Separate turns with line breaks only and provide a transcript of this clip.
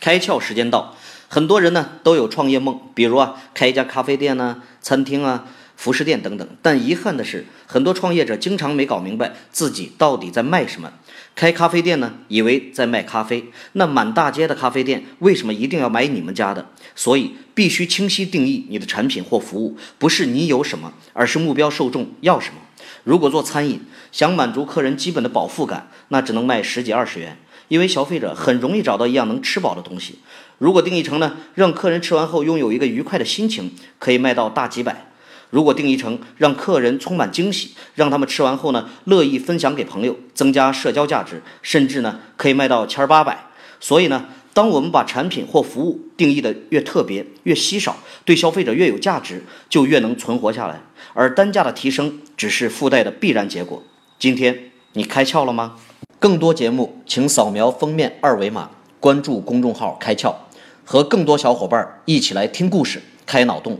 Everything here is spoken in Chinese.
开窍时间到，很多人呢都有创业梦，比如啊开一家咖啡店呢、餐厅啊、服饰店等等。但遗憾的是，很多创业者经常没搞明白自己到底在卖什么。开咖啡店呢，以为在卖咖啡，那满大街的咖啡店为什么一定要买你们家的？所以必须清晰定义你的产品或服务，不是你有什么，而是目标受众要什么。如果做餐饮，想满足客人基本的饱腹感，那只能卖十几二十元。因为消费者很容易找到一样能吃饱的东西。如果定义成呢，让客人吃完后拥有一个愉快的心情，可以卖到大几百；如果定义成让客人充满惊喜，让他们吃完后呢，乐意分享给朋友，增加社交价值，甚至呢，可以卖到千八百。所以呢，当我们把产品或服务定义的越特别、越稀少，对消费者越有价值，就越能存活下来。而单价的提升只是附带的必然结果。今天你开窍了吗？更多节目，请扫描封面二维码，关注公众号“开窍”，和更多小伙伴一起来听故事、开脑洞。